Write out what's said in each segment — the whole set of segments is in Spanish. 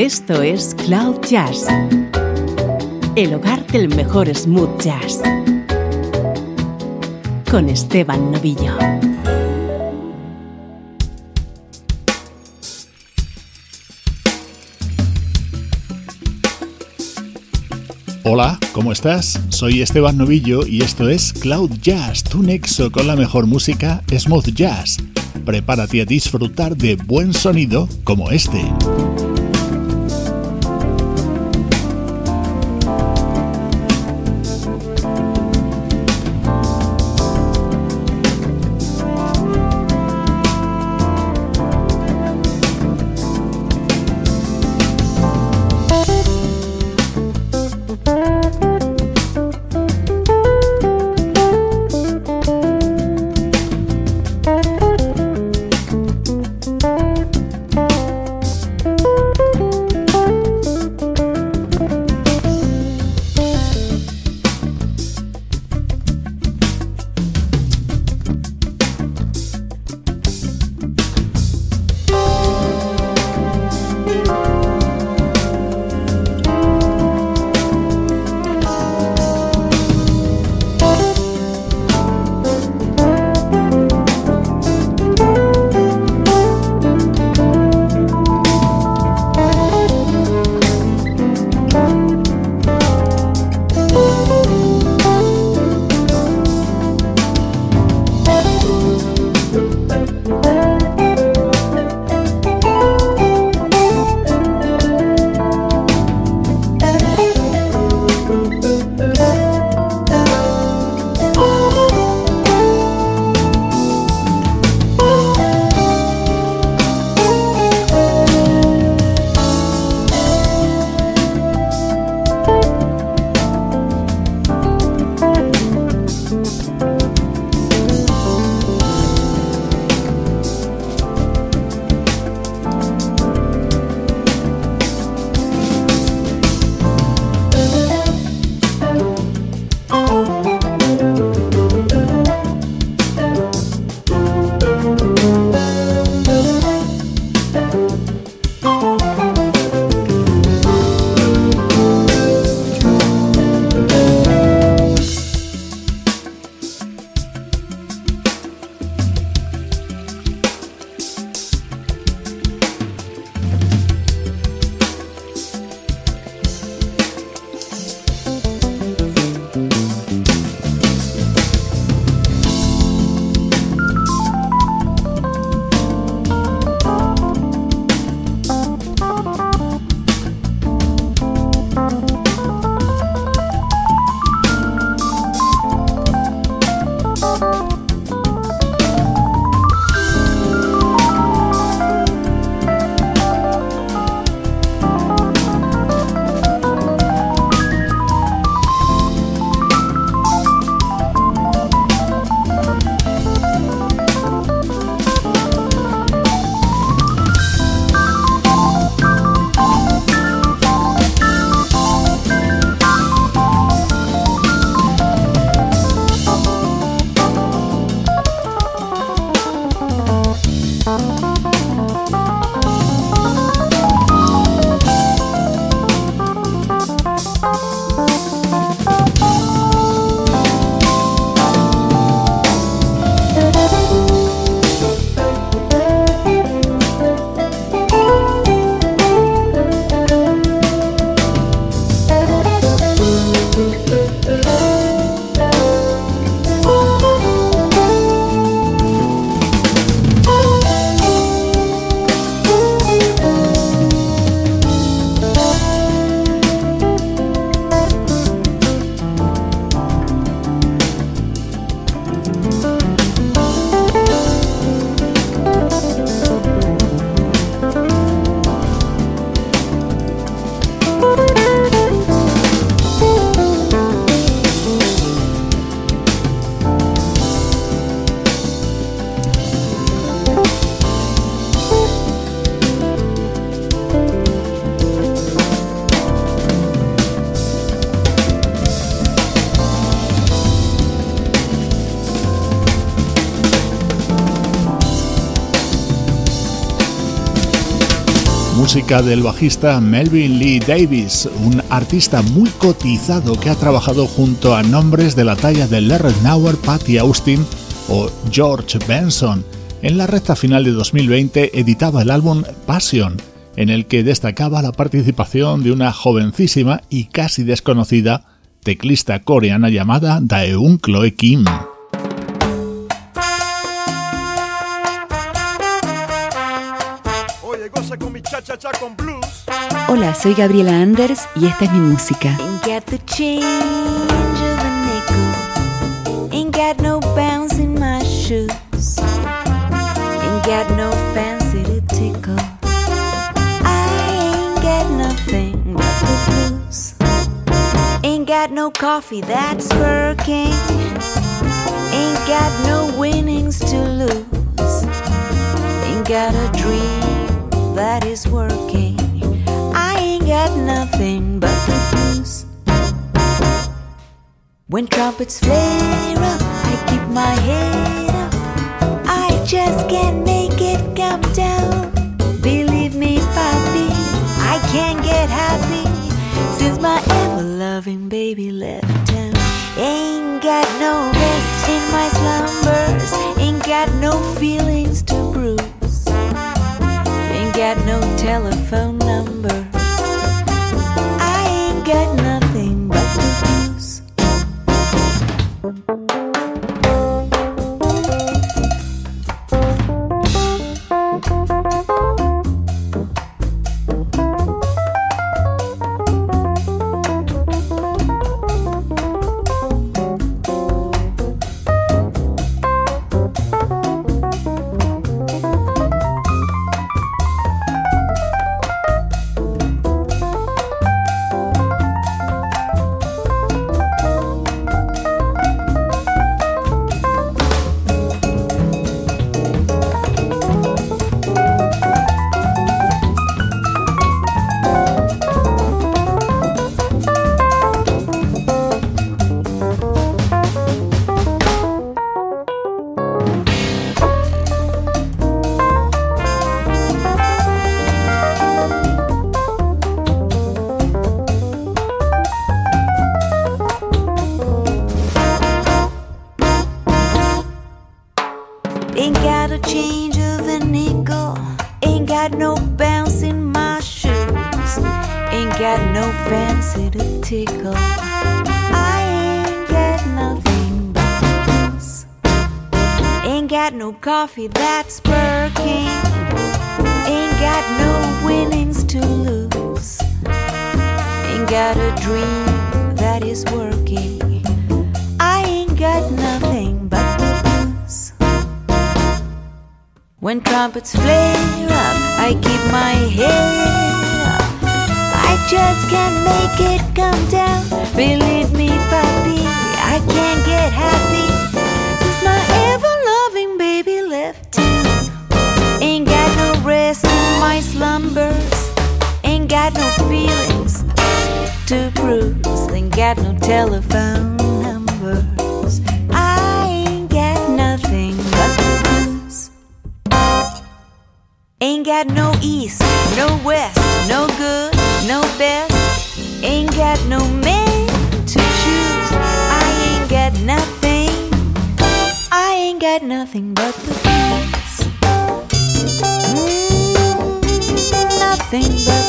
Esto es Cloud Jazz, el hogar del mejor smooth jazz, con Esteban Novillo. Hola, ¿cómo estás? Soy Esteban Novillo y esto es Cloud Jazz, tu nexo con la mejor música smooth jazz. Prepárate a disfrutar de buen sonido como este. Música del bajista Melvin Lee Davis, un artista muy cotizado que ha trabajado junto a nombres de la talla de Larry Nauer, Patty Austin o George Benson. En la recta final de 2020 editaba el álbum Passion, en el que destacaba la participación de una jovencísima y casi desconocida teclista coreana llamada Daeun Chloe Kim. Hola, soy Gabriela Anders y esta es mi música. Ain't got no bounce in my shoes. Ain't got no fancy to tickle. I ain't got nothing but the blues. Ain't got no coffee that's working. Ain't got no winnings to lose. Ain't got a dream that is working. I ain't got nothing but the blues. When trumpets flare up, I keep my head up. I just can't make it come down. Believe me, papi, I can't get happy since my ever loving baby left town. Ain't got no rest in my slumbers, ain't got no feelings to got no telephone number. No to choose. I ain't got nothing. I ain't got nothing but the. Mm, nothing but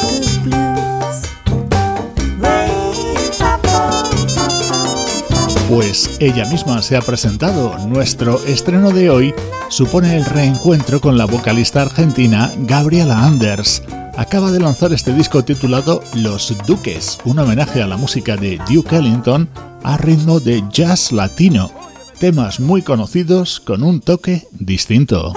Pues ella misma se ha presentado. Nuestro estreno de hoy supone el reencuentro con la vocalista argentina Gabriela Anders. Acaba de lanzar este disco titulado Los Duques, un homenaje a la música de Duke Ellington a ritmo de jazz latino. Temas muy conocidos con un toque distinto.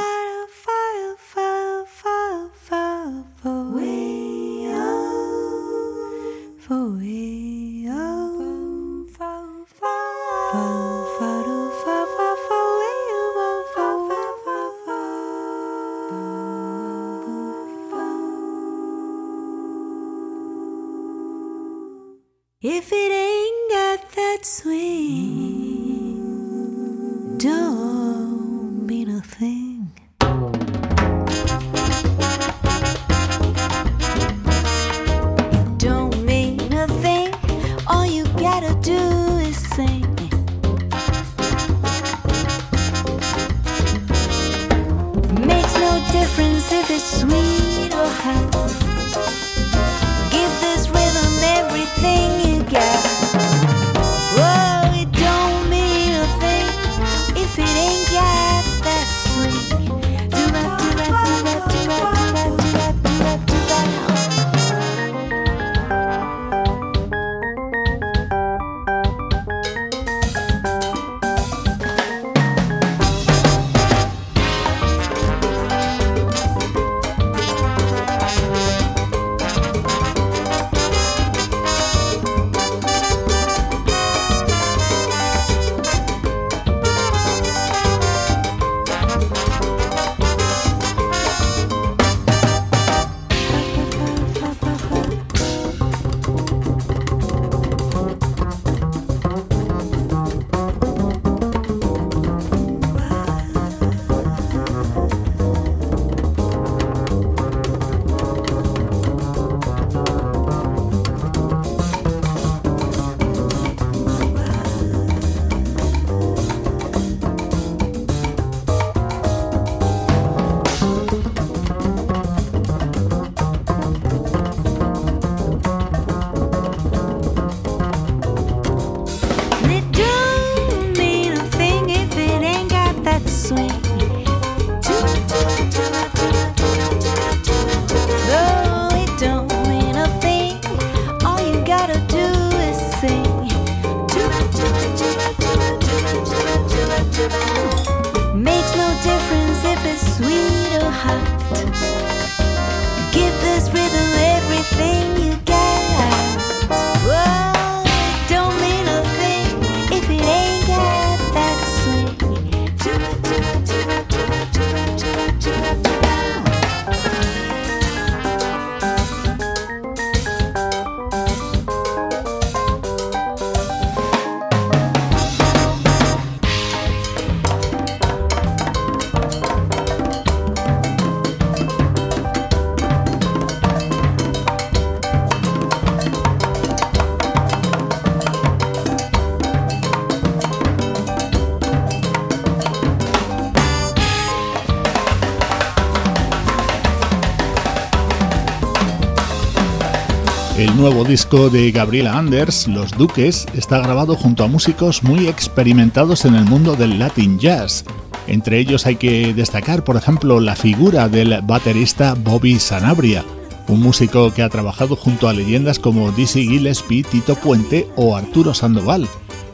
Nuevo disco de Gabriela Anders, Los Duques, está grabado junto a músicos muy experimentados en el mundo del Latin Jazz. Entre ellos hay que destacar, por ejemplo, la figura del baterista Bobby Sanabria, un músico que ha trabajado junto a leyendas como Dizzy Gillespie, Tito Puente o Arturo Sandoval,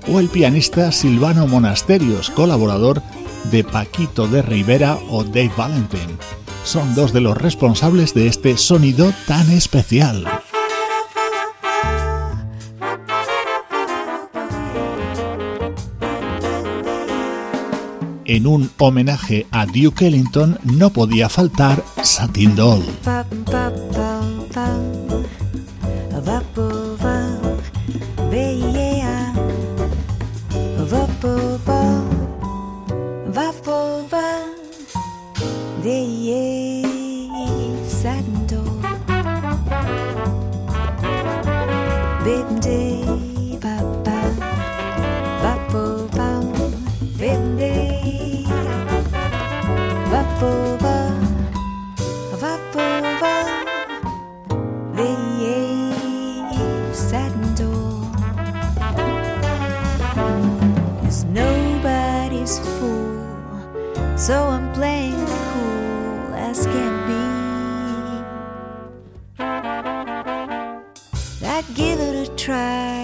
o el pianista Silvano Monasterios, colaborador de Paquito de Rivera o Dave Valentin. Son dos de los responsables de este sonido tan especial. En un homenaje a Duke Ellington no podía faltar Satin Doll. so I'm playing cool as can be. I'd give it a try.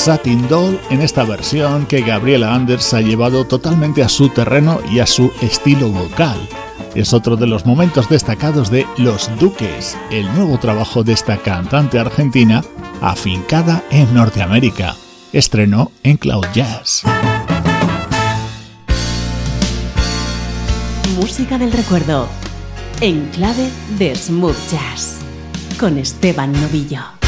Satin Doll en esta versión que Gabriela Anders ha llevado totalmente a su terreno y a su estilo vocal. Es otro de los momentos destacados de Los Duques, el nuevo trabajo de esta cantante argentina afincada en Norteamérica. Estrenó en Cloud Jazz. Música del recuerdo en clave de smooth jazz con Esteban Novillo.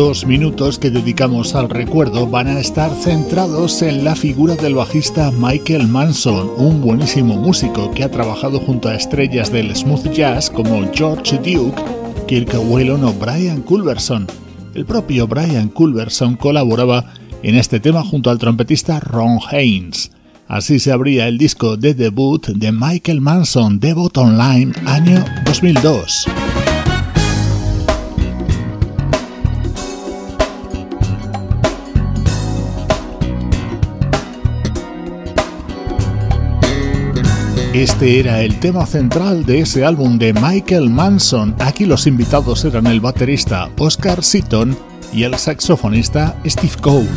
Estos minutos que dedicamos al recuerdo van a estar centrados en la figura del bajista Michael Manson, un buenísimo músico que ha trabajado junto a estrellas del smooth jazz como George Duke, Kirk Whelan o Brian Culverson. El propio Brian Culverson colaboraba en este tema junto al trompetista Ron Haynes. Así se abría el disco de debut de Michael Manson, Debut Online, año 2002. Este era el tema central de ese álbum de Michael Manson. Aquí los invitados eran el baterista Oscar Seaton y el saxofonista Steve Cole.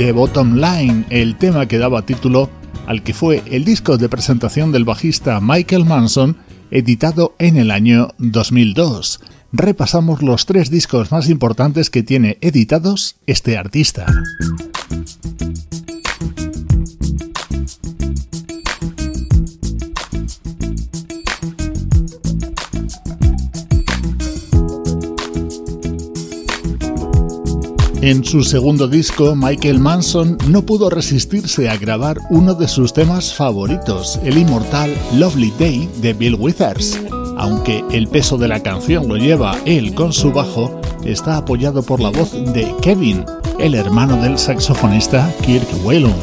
Bottom Line, el tema que daba título al que fue el disco de presentación del bajista Michael Manson, editado en el año 2002. Repasamos los tres discos más importantes que tiene editados este artista. En su segundo disco, Michael Manson no pudo resistirse a grabar uno de sus temas favoritos, el inmortal Lovely Day de Bill Withers. Aunque el peso de la canción lo lleva él con su bajo, está apoyado por la voz de Kevin, el hermano del saxofonista Kirk Whelan.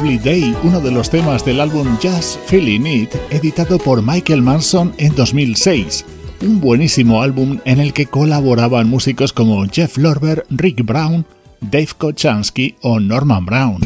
Lovely Day, uno de los temas del álbum Just Feeling It, editado por Michael Manson en 2006. un buenísimo álbum en el que colaboraban músicos como Jeff Lorber, Rick Brown, Dave Kochansky o Norman Brown.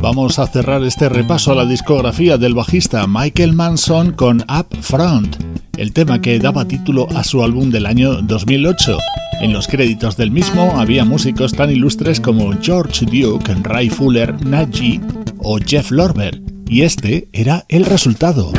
Vamos a cerrar este repaso a la discografía del bajista Michael Manson con Up Front, el tema que daba título a su álbum del año 2008. En los créditos del mismo había músicos tan ilustres como George Duke, Ray Fuller, Najee o Jeff Lorber, y este era el resultado.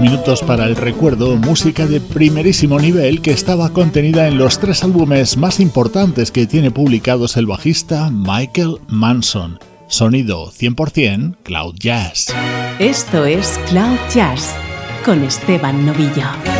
Minutos para el recuerdo, música de primerísimo nivel que estaba contenida en los tres álbumes más importantes que tiene publicados el bajista Michael Manson. Sonido 100% Cloud Jazz. Esto es Cloud Jazz con Esteban Novillo.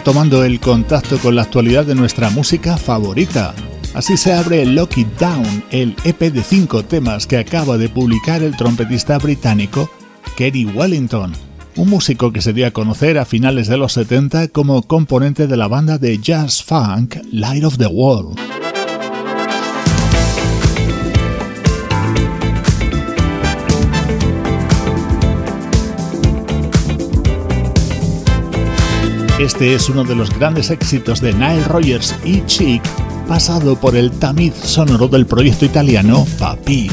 Retomando el contacto con la actualidad de nuestra música favorita. Así se abre Lock It Down, el EP de cinco temas que acaba de publicar el trompetista británico Kerry Wellington, un músico que se dio a conocer a finales de los 70 como componente de la banda de jazz funk Light of the World. Este es uno de los grandes éxitos de Nile Rogers y Chic, pasado por el tamiz sonoro del proyecto italiano Papik.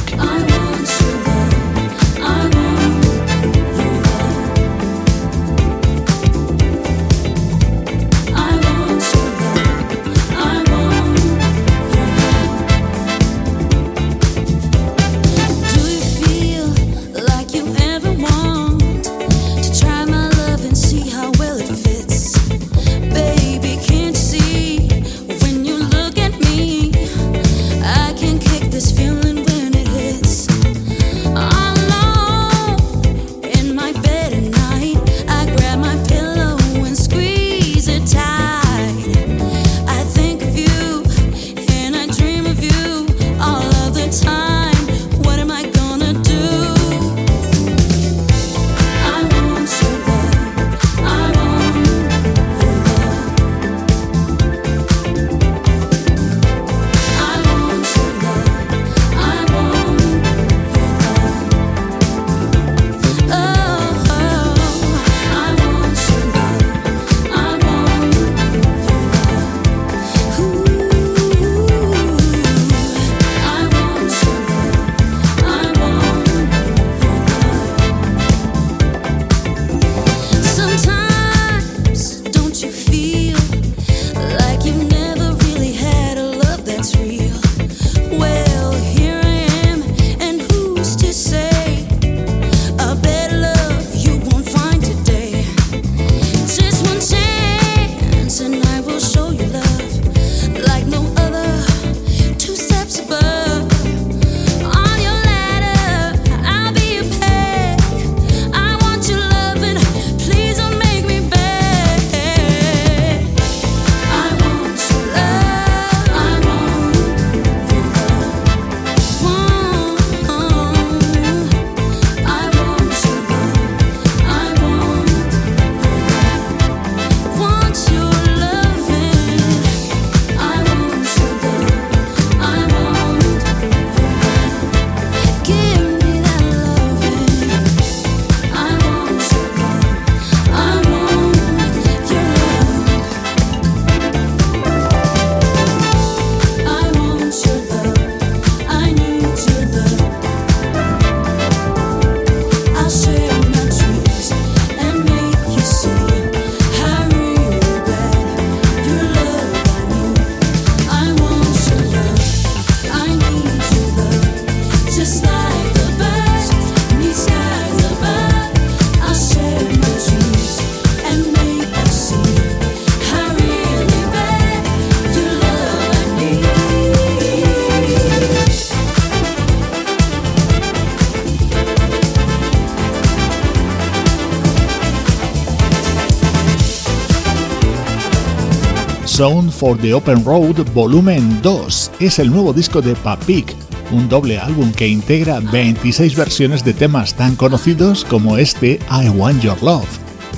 For the Open Road Volumen 2 es el nuevo disco de Papik, un doble álbum que integra 26 versiones de temas tan conocidos como este I Want Your Love,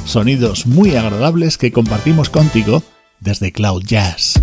sonidos muy agradables que compartimos contigo desde Cloud Jazz.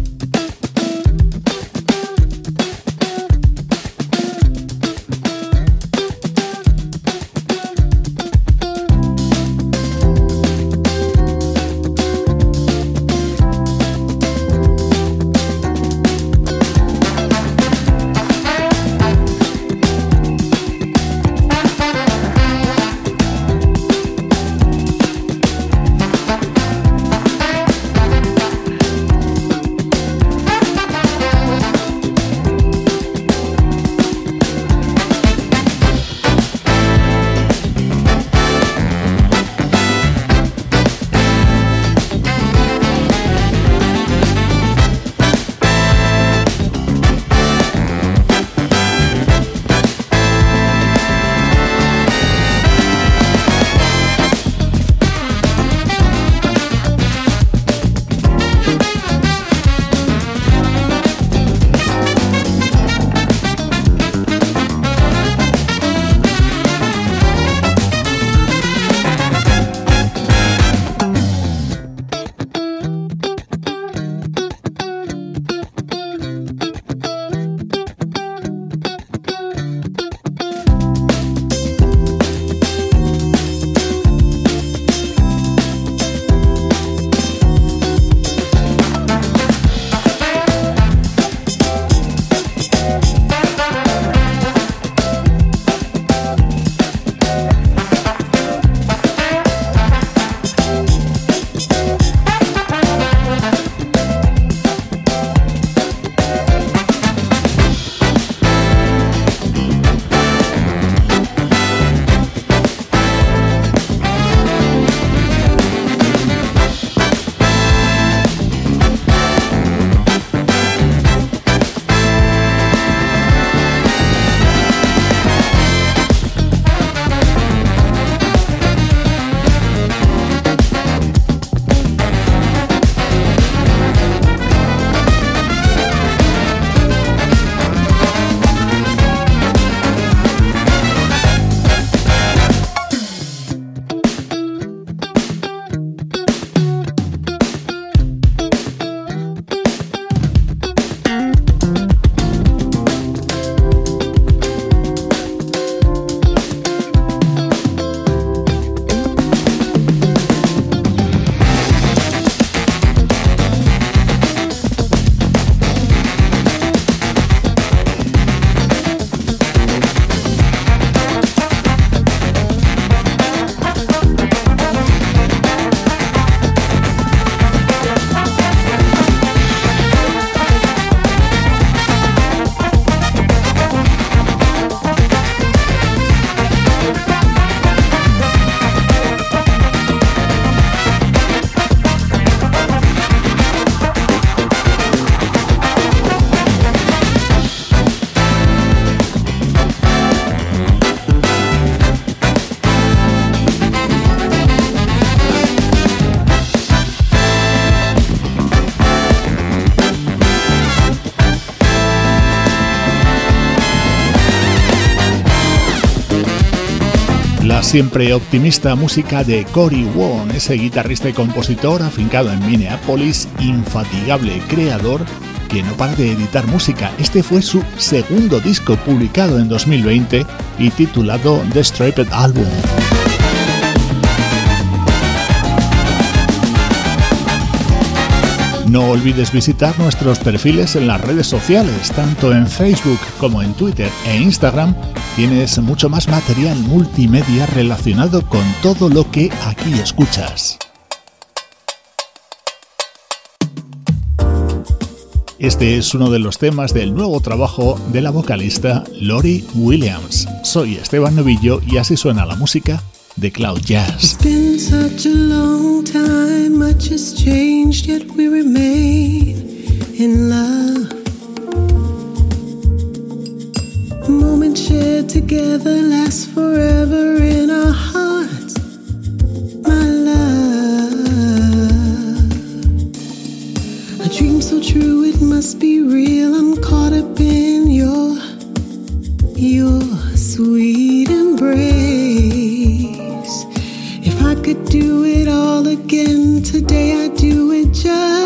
Siempre optimista música de Cory Wong, ese guitarrista y compositor afincado en Minneapolis, infatigable creador que no para de editar música. Este fue su segundo disco publicado en 2020 y titulado The Striped Album. No olvides visitar nuestros perfiles en las redes sociales, tanto en Facebook como en Twitter e Instagram. Tienes mucho más material multimedia relacionado con todo lo que aquí escuchas. Este es uno de los temas del nuevo trabajo de la vocalista Lori Williams. Soy Esteban Novillo y así suena la música de Cloud Jazz. It's been such a long time, much has changed, yet we remain in love. A shared together lasts forever in our hearts, my love. A dream so true, it must be real. I'm caught up in your, your sweet again. Today, I'd do it just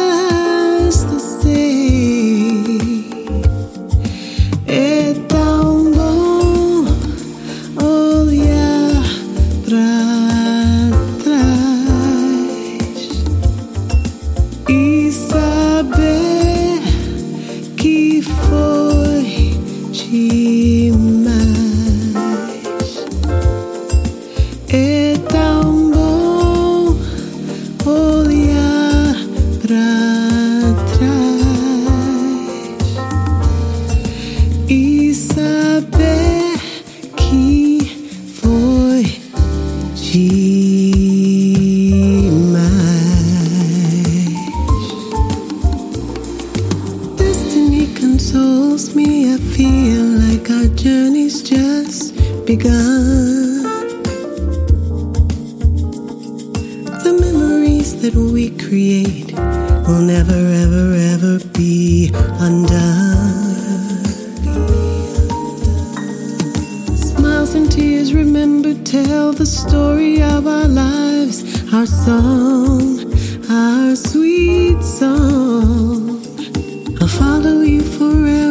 consoles me. I feel like our journey's just begun. The memories that we create will never, ever, ever be undone. Smiles and tears, remember, tell the story of our lives, our song, our sweet song forever